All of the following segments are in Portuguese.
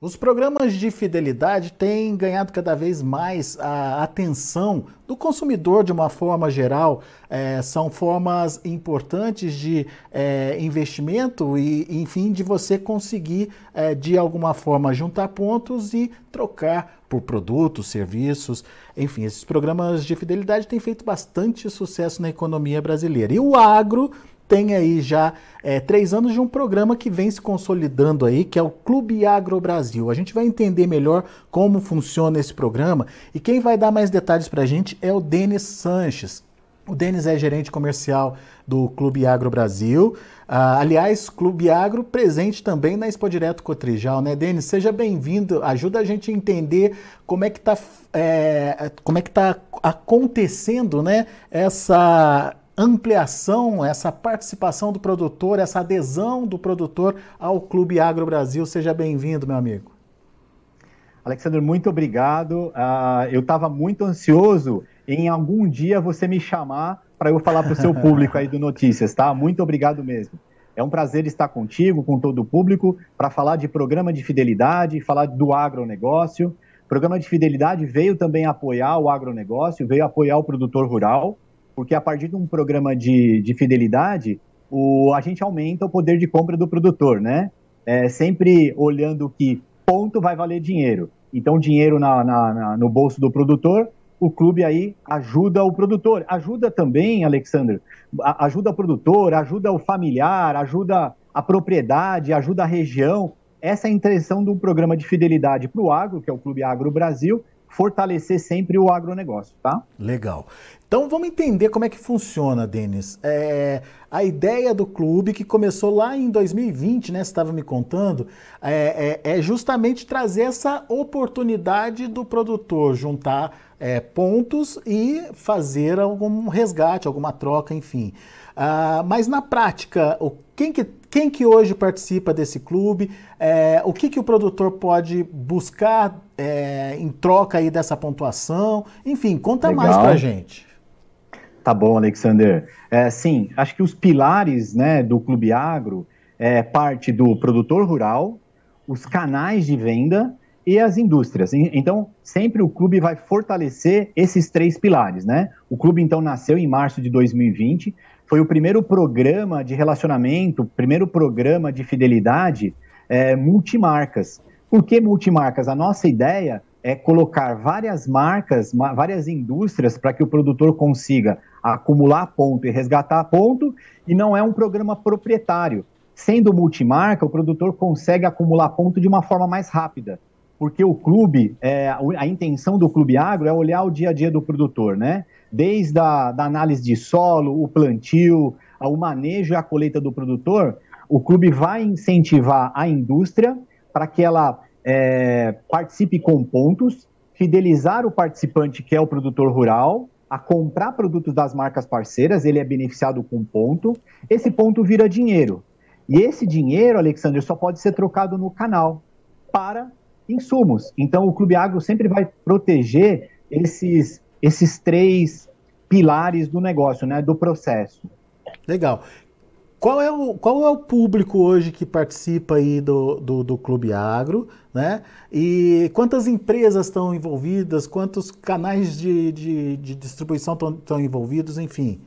Os programas de fidelidade têm ganhado cada vez mais a atenção do consumidor de uma forma geral. É, são formas importantes de é, investimento e, enfim, de você conseguir, é, de alguma forma, juntar pontos e trocar por produtos, serviços. Enfim, esses programas de fidelidade têm feito bastante sucesso na economia brasileira. E o agro tem aí já é, três anos de um programa que vem se consolidando aí, que é o Clube Agro Brasil. A gente vai entender melhor como funciona esse programa e quem vai dar mais detalhes para a gente é o Denis Sanches. O Denis é gerente comercial do Clube Agro Brasil. Ah, aliás, Clube Agro presente também na Expo Direto Cotrijal, né, Denis? Seja bem-vindo. Ajuda a gente a entender como é que está é, como é que tá acontecendo, né, essa ampliação, essa participação do produtor, essa adesão do produtor ao Clube Agro Brasil. Seja bem-vindo, meu amigo. Alexandre, muito obrigado. Uh, eu estava muito ansioso em algum dia você me chamar para eu falar para o seu público aí do Notícias, tá? Muito obrigado mesmo. É um prazer estar contigo, com todo o público, para falar de programa de fidelidade, falar do agronegócio. O programa de fidelidade veio também apoiar o agronegócio, veio apoiar o produtor rural porque a partir de um programa de, de fidelidade, o, a gente aumenta o poder de compra do produtor, né? É, sempre olhando que ponto vai valer dinheiro. Então, dinheiro na, na, na, no bolso do produtor, o clube aí ajuda o produtor. Ajuda também, Alexandre, ajuda o produtor, ajuda o familiar, ajuda a propriedade, ajuda a região. Essa é a intenção de um programa de fidelidade para o agro, que é o Clube Agro Brasil, fortalecer sempre o agronegócio, tá? Legal. Então vamos entender como é que funciona, Denis. É, a ideia do clube, que começou lá em 2020, né? Você estava me contando, é, é, é, justamente trazer essa oportunidade do produtor juntar é, pontos e fazer algum resgate, alguma troca, enfim. Ah, mas na prática, o, quem, que, quem que hoje participa desse clube? É, o que, que o produtor pode buscar é, em troca aí dessa pontuação? Enfim, conta Legal. mais pra gente. Tá bom, Alexander. É, sim, acho que os pilares né, do Clube Agro é parte do produtor rural, os canais de venda e as indústrias. Então, sempre o clube vai fortalecer esses três pilares, né? O clube, então, nasceu em março de 2020, foi o primeiro programa de relacionamento, primeiro programa de fidelidade é, multimarcas. Por que multimarcas? A nossa ideia é colocar várias marcas, várias indústrias para que o produtor consiga acumular ponto e resgatar ponto, e não é um programa proprietário. Sendo multimarca, o produtor consegue acumular ponto de uma forma mais rápida, porque o clube, é, a intenção do clube agro é olhar o dia a dia do produtor, né? Desde a da análise de solo, o plantio, o manejo e a colheita do produtor, o clube vai incentivar a indústria para que ela é, participe com pontos, fidelizar o participante, que é o produtor rural, a comprar produtos das marcas parceiras, ele é beneficiado com ponto, esse ponto vira dinheiro. E esse dinheiro, Alexandre, só pode ser trocado no canal para insumos. Então, o Clube Agro sempre vai proteger esses, esses três pilares do negócio, né, do processo. Legal. Qual é, o, qual é o público hoje que participa aí do, do, do Clube Agro, né? E quantas empresas estão envolvidas, quantos canais de, de, de distribuição estão envolvidos, enfim.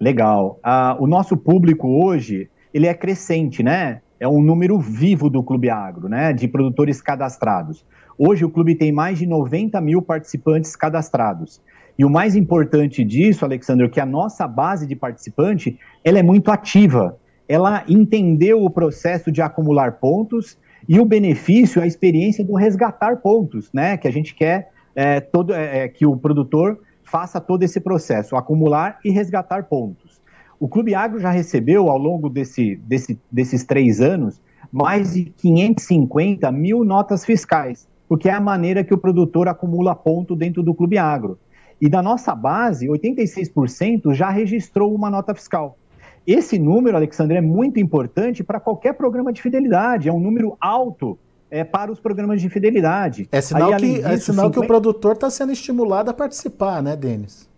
Legal. Uh, o nosso público hoje, ele é crescente, né? É um número vivo do Clube Agro, né? De produtores cadastrados. Hoje o clube tem mais de 90 mil participantes cadastrados. E o mais importante disso, Alexandre, é que a nossa base de participante, ela é muito ativa. Ela entendeu o processo de acumular pontos e o benefício, a experiência do resgatar pontos, né? Que a gente quer é, todo, é, é, que o produtor faça todo esse processo, acumular e resgatar pontos. O Clube Agro já recebeu, ao longo desse, desse, desses três anos, mais de 550 mil notas fiscais, porque é a maneira que o produtor acumula ponto dentro do Clube Agro. E da nossa base, 86% já registrou uma nota fiscal. Esse número, Alexandre, é muito importante para qualquer programa de fidelidade, é um número alto é, para os programas de fidelidade. É sinal, Aí, que, disso, é sinal 50... que o produtor está sendo estimulado a participar, né, Denis?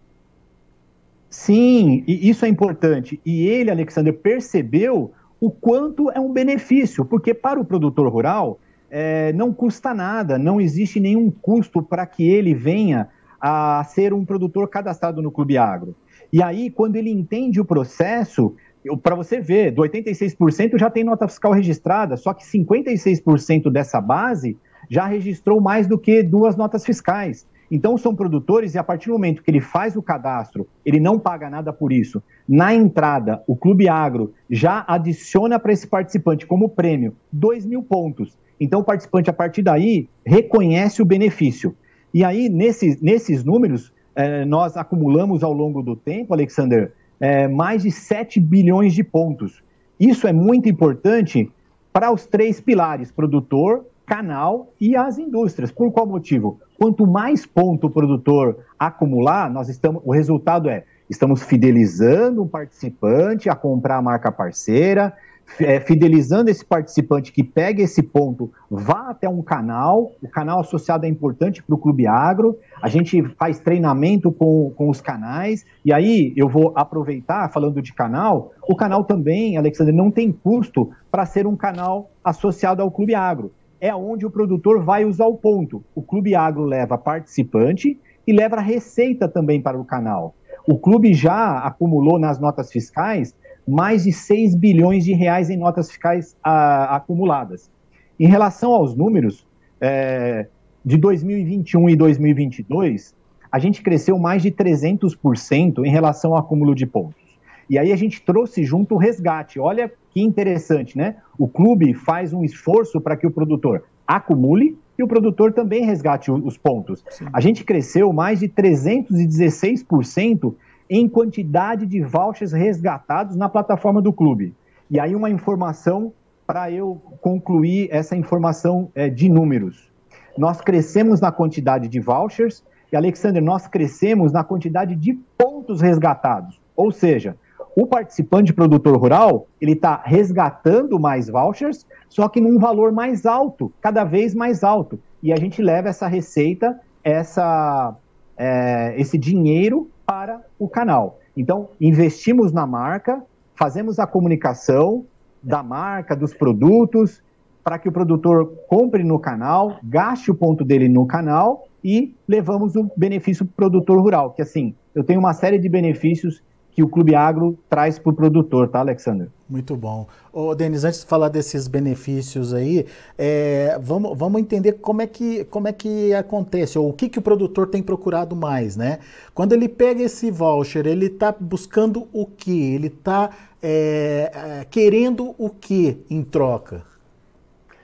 Sim, e isso é importante. E ele, Alexandre, percebeu o quanto é um benefício, porque para o produtor rural, é, não custa nada, não existe nenhum custo para que ele venha a ser um produtor cadastrado no Clube Agro. E aí, quando ele entende o processo, para você ver, do 86% já tem nota fiscal registrada, só que 56% dessa base já registrou mais do que duas notas fiscais. Então, são produtores, e a partir do momento que ele faz o cadastro, ele não paga nada por isso. Na entrada, o Clube Agro já adiciona para esse participante como prêmio 2 mil pontos. Então, o participante, a partir daí, reconhece o benefício. E aí, nesses, nesses números, eh, nós acumulamos ao longo do tempo, Alexander, eh, mais de 7 bilhões de pontos. Isso é muito importante para os três pilares: produtor, canal e as indústrias. Por qual motivo? Quanto mais ponto o produtor acumular, nós estamos, o resultado é estamos fidelizando um participante a comprar a marca parceira, é, fidelizando esse participante que pega esse ponto, vá até um canal, o canal associado é importante para o Clube Agro, a gente faz treinamento com, com os canais, e aí eu vou aproveitar, falando de canal, o canal também, Alexandre, não tem custo para ser um canal associado ao Clube Agro é onde o produtor vai usar o ponto. O Clube Agro leva participante e leva receita também para o canal. O clube já acumulou nas notas fiscais mais de 6 bilhões de reais em notas fiscais a, acumuladas. Em relação aos números, é, de 2021 e 2022, a gente cresceu mais de 300% em relação ao acúmulo de pontos. E aí a gente trouxe junto o resgate. Olha que interessante, né? O clube faz um esforço para que o produtor acumule e o produtor também resgate os pontos. Sim. A gente cresceu mais de 316% em quantidade de vouchers resgatados na plataforma do clube. E aí uma informação para eu concluir essa informação é, de números. Nós crescemos na quantidade de vouchers e, Alexander, nós crescemos na quantidade de pontos resgatados. Ou seja, o participante produtor rural, ele está resgatando mais vouchers, só que num valor mais alto, cada vez mais alto. E a gente leva essa receita, essa, é, esse dinheiro para o canal. Então, investimos na marca, fazemos a comunicação da marca, dos produtos, para que o produtor compre no canal, gaste o ponto dele no canal e levamos o benefício para o produtor rural, que assim, eu tenho uma série de benefícios que o Clube Agro traz para o produtor, tá, Alexander? Muito bom. Ô, Denis, antes de falar desses benefícios aí, é, vamos, vamos entender como é, que, como é que acontece, ou o que, que o produtor tem procurado mais, né? Quando ele pega esse voucher, ele está buscando o que? Ele está é, é, querendo o que em troca?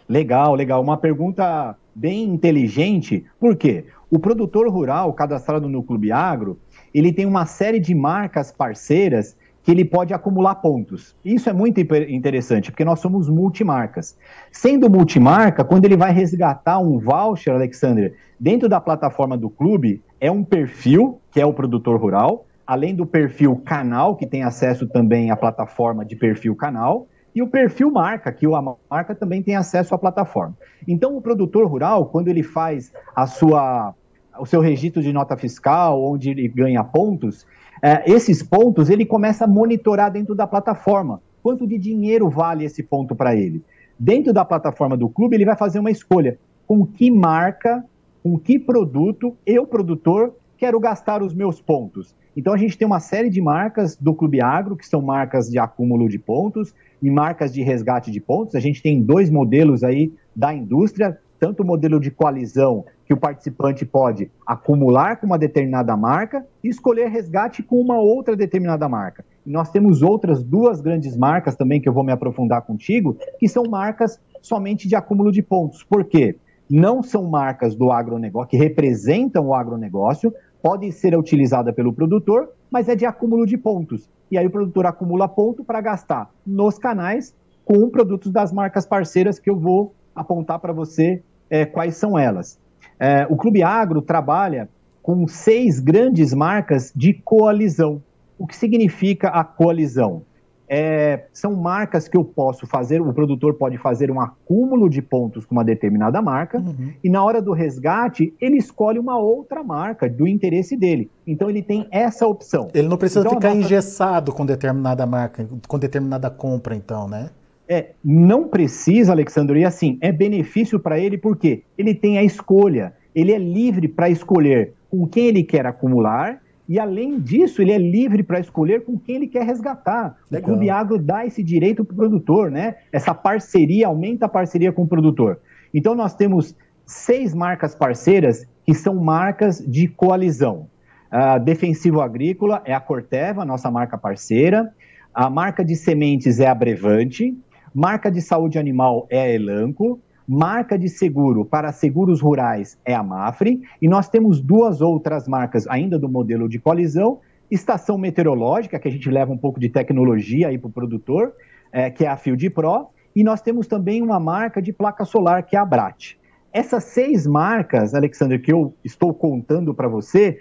Legal, legal. Uma pergunta bem inteligente, por quê? O produtor rural cadastrado no Clube Agro, ele tem uma série de marcas parceiras que ele pode acumular pontos. Isso é muito interessante, porque nós somos multimarcas. Sendo multimarca, quando ele vai resgatar um voucher, Alexander, dentro da plataforma do clube, é um perfil, que é o produtor rural, além do perfil canal, que tem acesso também à plataforma de perfil canal, e o perfil marca, que a marca também tem acesso à plataforma. Então, o produtor rural, quando ele faz a sua o seu registro de nota fiscal, onde ele ganha pontos, é, esses pontos ele começa a monitorar dentro da plataforma. Quanto de dinheiro vale esse ponto para ele? Dentro da plataforma do clube, ele vai fazer uma escolha. Com que marca, com que produto eu, produtor, quero gastar os meus pontos? Então a gente tem uma série de marcas do Clube Agro, que são marcas de acúmulo de pontos e marcas de resgate de pontos. A gente tem dois modelos aí da indústria, tanto o modelo de coalizão, que o participante pode acumular com uma determinada marca e escolher resgate com uma outra determinada marca. E nós temos outras duas grandes marcas também que eu vou me aprofundar contigo, que são marcas somente de acúmulo de pontos. Por quê? Não são marcas do agronegócio, que representam o agronegócio, pode ser utilizada pelo produtor, mas é de acúmulo de pontos. E aí o produtor acumula ponto para gastar nos canais com produtos das marcas parceiras que eu vou apontar para você é, quais são elas. É, o Clube Agro trabalha com seis grandes marcas de coalizão. O que significa a coalizão? É, são marcas que eu posso fazer, o produtor pode fazer um acúmulo de pontos com uma determinada marca, uhum. e na hora do resgate, ele escolhe uma outra marca do interesse dele. Então ele tem essa opção. Ele não precisa então, ficar nossa... engessado com determinada marca, com determinada compra, então, né? É, não precisa, Alexandre, e assim, é benefício para ele porque ele tem a escolha, ele é livre para escolher com quem ele quer acumular e, além disso, ele é livre para escolher com quem ele quer resgatar. Legal. O Clube Agro dá esse direito para o produtor, né? Essa parceria, aumenta a parceria com o produtor. Então, nós temos seis marcas parceiras que são marcas de coalizão. A Defensivo Agrícola é a Corteva, nossa marca parceira. A marca de sementes é a Brevante. Marca de saúde animal é a Elanco. Marca de seguro para seguros rurais é a Mafre, e nós temos duas outras marcas ainda do modelo de colisão, estação meteorológica, que a gente leva um pouco de tecnologia aí para o produtor, é, que é a Field Pro, e nós temos também uma marca de placa solar, que é a Brat. Essas seis marcas, Alexandre, que eu estou contando para você,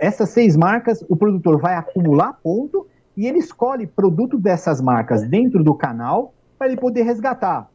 essas seis marcas, o produtor vai acumular ponto e ele escolhe produto dessas marcas dentro do canal para ele poder resgatar.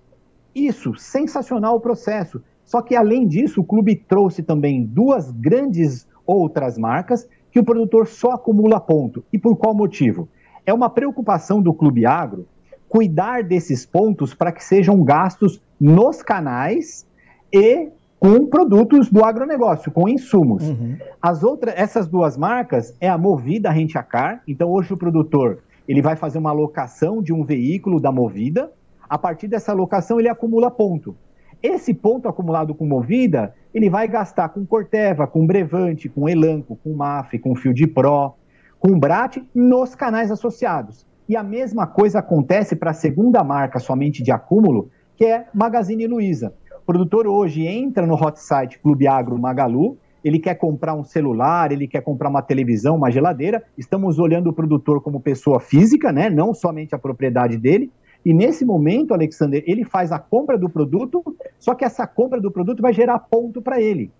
Isso, sensacional o processo. Só que, além disso, o clube trouxe também duas grandes outras marcas que o produtor só acumula ponto. E por qual motivo? É uma preocupação do Clube Agro cuidar desses pontos para que sejam gastos nos canais e com produtos do agronegócio, com insumos. Uhum. As outras, essas duas marcas é a Movida Rentacar. Então hoje o produtor ele vai fazer uma alocação de um veículo da Movida a partir dessa alocação, ele acumula ponto. Esse ponto acumulado com Movida, ele vai gastar com Corteva, com Brevante, com Elanco, com MAF, com Field Pro, com Brat, nos canais associados. E a mesma coisa acontece para a segunda marca somente de acúmulo, que é Magazine Luiza. O produtor hoje entra no hot site Clube Agro Magalu, ele quer comprar um celular, ele quer comprar uma televisão, uma geladeira. Estamos olhando o produtor como pessoa física, né? não somente a propriedade dele. E nesse momento, Alexander, ele faz a compra do produto, só que essa compra do produto vai gerar ponto para ele.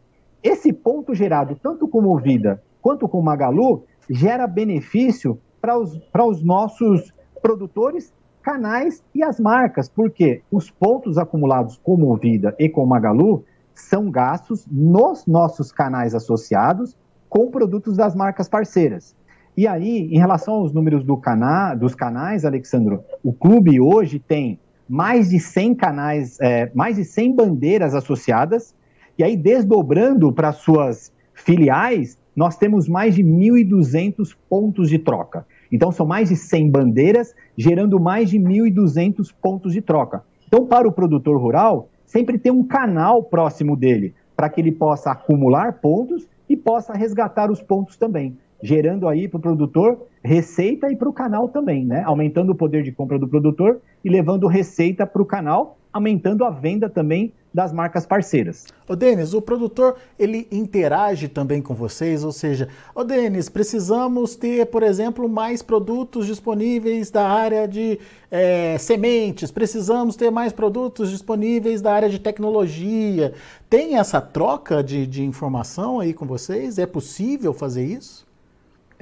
Esse ponto gerado tanto com Movida quanto com Magalu gera benefício para os, os nossos produtores, canais e as marcas, porque os pontos acumulados com Movida e com Magalu são gastos nos nossos canais associados com produtos das marcas parceiras. E aí, em relação aos números do cana dos canais, Alexandro, o clube hoje tem mais de 100 canais, é, mais de 100 bandeiras associadas, e aí desdobrando para suas filiais, nós temos mais de 1.200 pontos de troca. Então, são mais de 100 bandeiras, gerando mais de 1.200 pontos de troca. Então, para o produtor rural, sempre tem um canal próximo dele, para que ele possa acumular pontos e possa resgatar os pontos também gerando aí para o produtor receita e para o canal também, né? Aumentando o poder de compra do produtor e levando receita para o canal, aumentando a venda também das marcas parceiras. Ô Denis, o produtor ele interage também com vocês, ou seja, ô Denis, precisamos ter, por exemplo, mais produtos disponíveis da área de é, sementes, precisamos ter mais produtos disponíveis da área de tecnologia. Tem essa troca de, de informação aí com vocês? É possível fazer isso?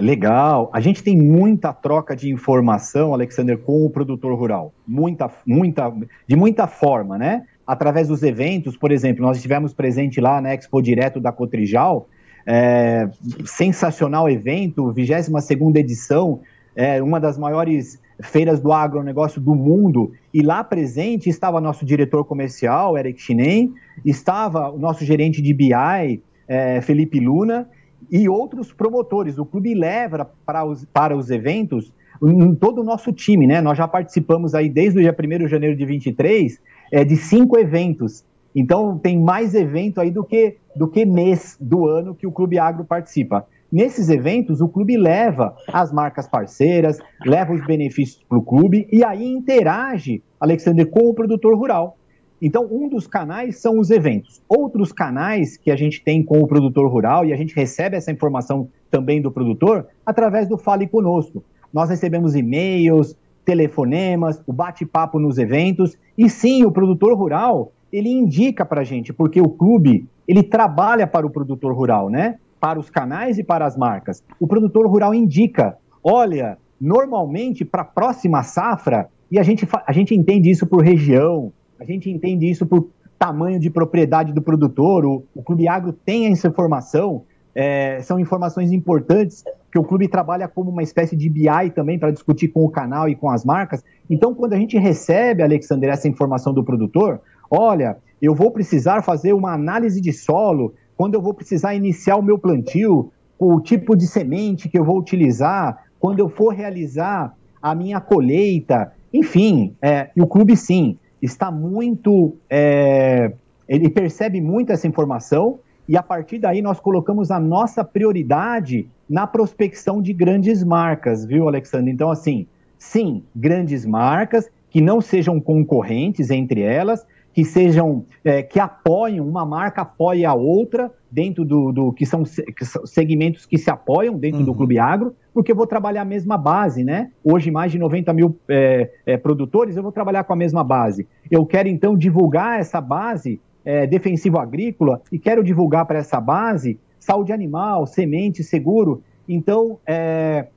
Legal. A gente tem muita troca de informação, Alexander, com o produtor rural. Muita, muita, de muita forma, né? Através dos eventos, por exemplo, nós estivemos presente lá na Expo Direto da Cotrijal, é, sensacional evento, 22 segunda edição, é, uma das maiores feiras do agronegócio do mundo, e lá presente estava nosso diretor comercial, Eric Chinem, estava o nosso gerente de BI, é, Felipe Luna, e outros promotores. O clube leva para os, para os eventos em todo o nosso time, né? Nós já participamos aí desde o dia 1 de janeiro de 23 é, de cinco eventos. Então tem mais evento aí do que, do que mês do ano que o Clube Agro participa. Nesses eventos, o clube leva as marcas parceiras, leva os benefícios para o clube e aí interage, Alexander, com o produtor rural. Então, um dos canais são os eventos. Outros canais que a gente tem com o produtor rural, e a gente recebe essa informação também do produtor, através do Fale Conosco. Nós recebemos e-mails, telefonemas, o bate-papo nos eventos, e sim, o produtor rural, ele indica para a gente, porque o clube, ele trabalha para o produtor rural, né? Para os canais e para as marcas. O produtor rural indica, olha, normalmente para a próxima safra, e a gente, a gente entende isso por região, a gente entende isso por tamanho de propriedade do produtor, o, o Clube Agro tem essa informação. é, são informações importantes que o clube trabalha como uma espécie de BI também para discutir com o canal e com as marcas. Então, quando a gente recebe, Alexander, essa informação do produtor, olha, eu vou precisar fazer uma análise de solo, quando eu vou precisar iniciar o meu plantio, o tipo de semente que eu vou utilizar, quando eu for realizar a minha colheita, enfim, é, o clube sim está muito, é, ele percebe muito essa informação e a partir daí nós colocamos a nossa prioridade na prospecção de grandes marcas, viu, Alexandre? Então, assim, sim, grandes marcas que não sejam concorrentes entre elas, que sejam, é, que apoiem, uma marca apoie a outra dentro do, do que, são, que, são, segmentos que se apoiam dentro uhum. do Clube Agro, porque eu vou trabalhar a mesma base, né? Hoje, mais de 90 mil é, é, produtores, eu vou trabalhar com a mesma base. Eu quero, então, divulgar essa base é, defensivo agrícola e quero divulgar para essa base saúde animal, semente, seguro. Então, é,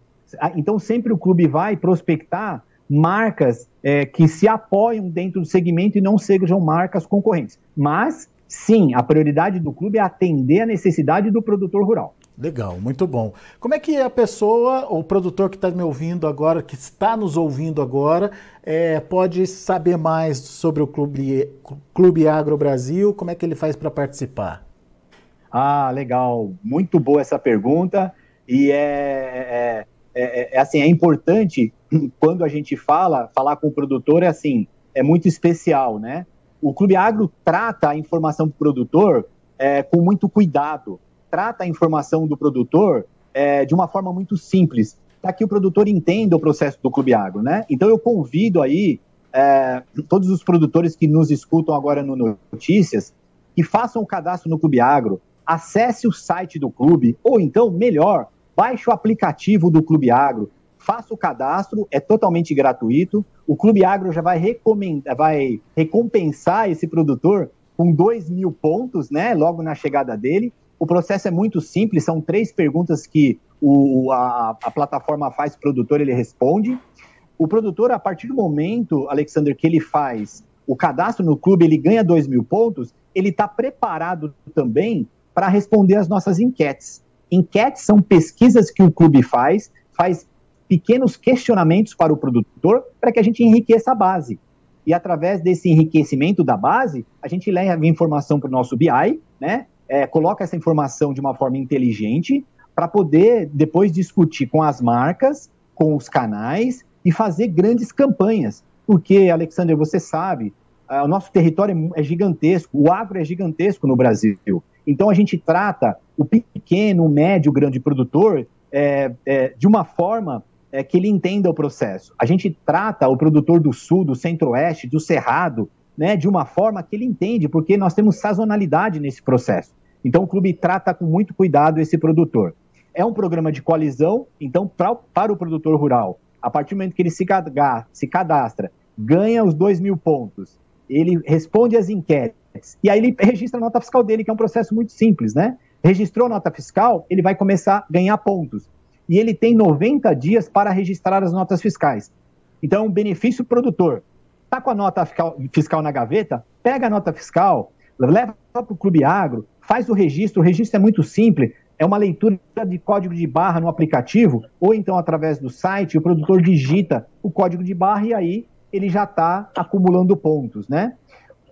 então sempre o clube vai prospectar marcas é, que se apoiam dentro do segmento e não sejam marcas concorrentes. Mas, sim, a prioridade do clube é atender a necessidade do produtor rural. Legal, muito bom. Como é que a pessoa, ou o produtor que está me ouvindo agora, que está nos ouvindo agora, é, pode saber mais sobre o Clube, Clube Agro Brasil? Como é que ele faz para participar? Ah, legal. Muito boa essa pergunta. E é, é, é, é, assim, é importante quando a gente fala, falar com o produtor é assim, é muito especial, né? O Clube Agro trata a informação para o produtor é, com muito cuidado trata a informação do produtor é, de uma forma muito simples, para que o produtor entenda o processo do Clube Agro, né? Então eu convido aí é, todos os produtores que nos escutam agora no Notícias, que façam o cadastro no Clube Agro, acesse o site do clube, ou então, melhor, baixe o aplicativo do Clube Agro, faça o cadastro, é totalmente gratuito. O Clube Agro já vai, vai recompensar esse produtor com 2 mil pontos, né? Logo na chegada dele. O processo é muito simples, são três perguntas que o, a, a plataforma faz o produtor, ele responde. O produtor, a partir do momento, Alexander, que ele faz o cadastro no clube, ele ganha dois mil pontos, ele está preparado também para responder as nossas enquetes. Enquetes são pesquisas que o clube faz, faz pequenos questionamentos para o produtor para que a gente enriqueça a base. E através desse enriquecimento da base, a gente leva informação para o nosso BI, né? é, coloca essa informação de uma forma inteligente para poder depois discutir com as marcas, com os canais e fazer grandes campanhas. Porque, Alexander, você sabe, uh, o nosso território é gigantesco, o agro é gigantesco no Brasil. Então a gente trata o pequeno, o médio, o grande produtor é, é, de uma forma é, que ele entenda o processo. A gente trata o produtor do sul, do centro-oeste, do cerrado, né, de uma forma que ele entende, porque nós temos sazonalidade nesse processo. Então o clube trata com muito cuidado esse produtor. É um programa de coalizão, então pra, para o produtor rural, a partir do momento que ele se, cadastra, se cadastra ganha os dois mil pontos, ele responde às enquetes, e aí ele registra a nota fiscal dele, que é um processo muito simples, né? Registrou nota fiscal, ele vai começar a ganhar pontos. E ele tem 90 dias para registrar as notas fiscais. Então, é benefício produtor está com a nota fiscal na gaveta, pega a nota fiscal, leva para o Clube Agro, faz o registro. O registro é muito simples, é uma leitura de código de barra no aplicativo, ou então através do site, o produtor digita o código de barra e aí ele já está acumulando pontos, né?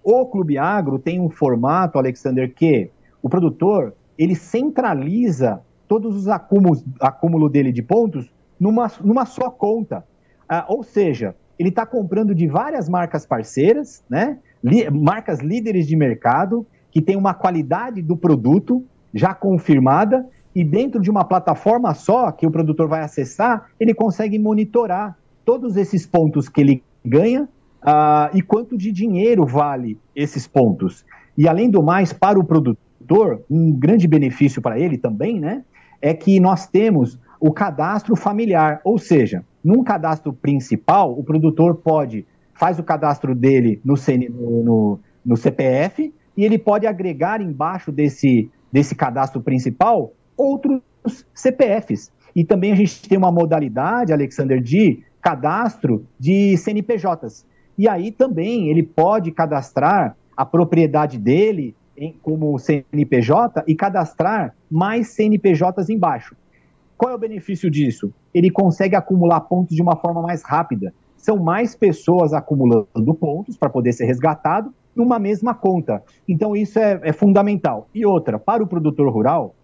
O Clube Agro tem um formato, Alexander, que o produtor ele centraliza todos os acúmulos acúmulo dele de pontos numa, numa só conta. Ah, ou seja, ele está comprando de várias marcas parceiras, né? Li, marcas líderes de mercado, que tem uma qualidade do produto já confirmada, e dentro de uma plataforma só que o produtor vai acessar, ele consegue monitorar todos esses pontos que ele ganha uh, e quanto de dinheiro vale esses pontos. E além do mais, para o produtor, um grande benefício para ele também, né? É que nós temos o cadastro familiar, ou seja, num cadastro principal, o produtor pode faz o cadastro dele no, CN, no, no, CPF e ele pode agregar embaixo desse, desse cadastro principal outros CPFs. E também a gente tem uma modalidade, Alexander, de cadastro de CNPJs. E aí também ele pode cadastrar a propriedade dele em, como CNPJ e cadastrar mais CNPJs embaixo. Qual é o benefício disso? Ele consegue acumular pontos de uma forma mais rápida. São mais pessoas acumulando pontos para poder ser resgatado numa mesma conta. Então, isso é, é fundamental. E outra, para o produtor rural,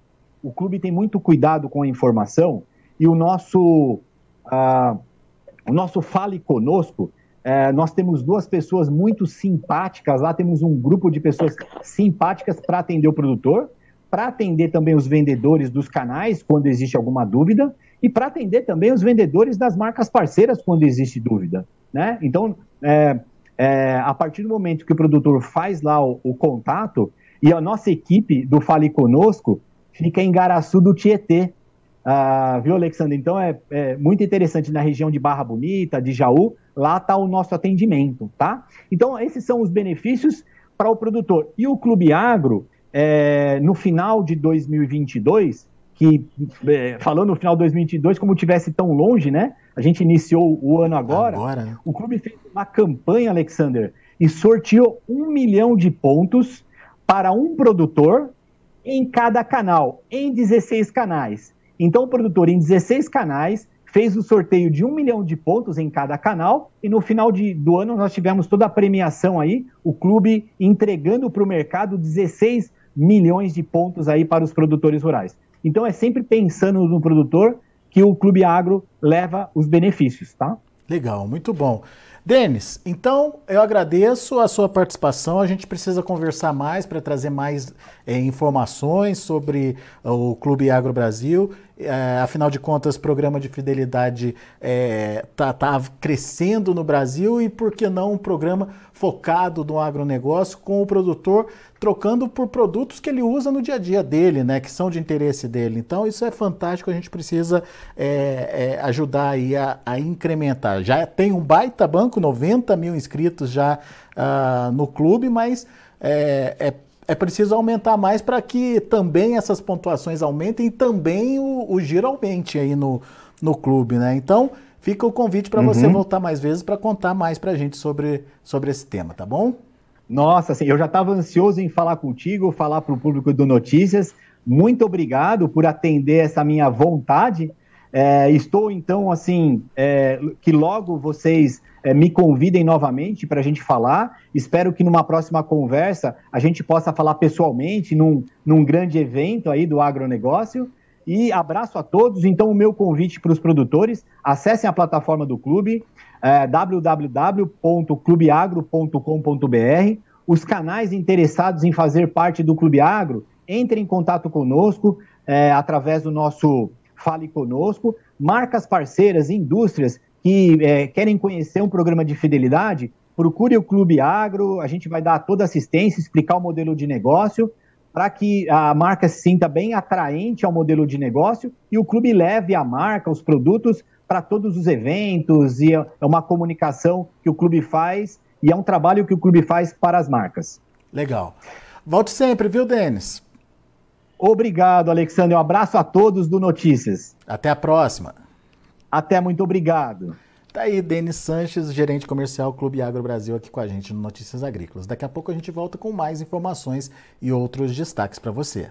o clube tem muito cuidado com a informação e o nosso, uh, o nosso Fale Conosco, uh, nós temos duas pessoas muito simpáticas lá, temos um grupo de pessoas simpáticas para atender o produtor, para atender também os vendedores dos canais quando existe alguma dúvida e para atender também os vendedores das marcas parceiras quando existe dúvida. Né? Então, é, é, a partir do momento que o produtor faz lá o, o contato, e a nossa equipe do Fale Conosco fica em Garaçu do Tietê, ah, viu, Alexandre? Então é, é, muito interessante na região de Barra Bonita, de Jaú, lá está o nosso atendimento, tá? Então, esses são os benefícios para o produtor. E o Clube Agro, é, no final de 2022, que, é, falando no final de 2022, como tivesse tão longe, né? A gente iniciou o ano agora. agora né? O clube fez uma campanha, Alexander, e sorteou um milhão de pontos para um produtor em cada canal, em 16 canais. Então, o produtor, em 16 canais, fez o sorteio de um milhão de pontos em cada canal, e no final de, do ano nós tivemos toda a premiação aí, o clube entregando para o mercado 16 milhões de pontos aí para os produtores rurais. Então, é sempre pensando no produtor que o Clube Agro leva os benefícios, tá? Legal, muito bom. Denis, então eu agradeço a sua participação. A gente precisa conversar mais para trazer mais é, informações sobre o Clube Agro Brasil é, afinal de contas, programa de fidelidade está é, tá, tá crescendo no Brasil e por que não um programa focado no agronegócio com o produtor trocando por produtos que ele usa no dia a dia dele, né, que são de interesse dele. Então isso é fantástico, a gente precisa é, é ajudar aí a, a, incrementar. Já tem um baita banco, 90 mil inscritos já uh, no clube, mas é, é preciso aumentar mais para que também essas pontuações aumentem e também o, o giro aumente aí no, no clube, né? Então, fica o convite para uhum. você voltar mais vezes para contar mais para a gente sobre, sobre esse tema, tá bom? Nossa, assim, eu já estava ansioso em falar contigo, falar para o público do Notícias. Muito obrigado por atender essa minha vontade. É, estou, então, assim, é, que logo vocês é, me convidem novamente para a gente falar. Espero que numa próxima conversa a gente possa falar pessoalmente num, num grande evento aí do agronegócio. E abraço a todos. Então, o meu convite para os produtores: acessem a plataforma do clube, é, www.clubeagro.com.br. Os canais interessados em fazer parte do Clube Agro, entrem em contato conosco é, através do nosso Fale Conosco. Marcas parceiras, indústrias que é, querem conhecer um programa de fidelidade, procure o Clube Agro, a gente vai dar toda assistência, explicar o modelo de negócio, para que a marca se sinta bem atraente ao modelo de negócio e o clube leve a marca, os produtos, para todos os eventos, e é uma comunicação que o clube faz e é um trabalho que o clube faz para as marcas. Legal. Volte sempre, viu, Denis? Obrigado, Alexandre. Um abraço a todos do Notícias. Até a próxima. Até, muito obrigado. Tá aí, Denis Sanches, gerente comercial Clube Agro Brasil, aqui com a gente no Notícias Agrícolas. Daqui a pouco a gente volta com mais informações e outros destaques para você.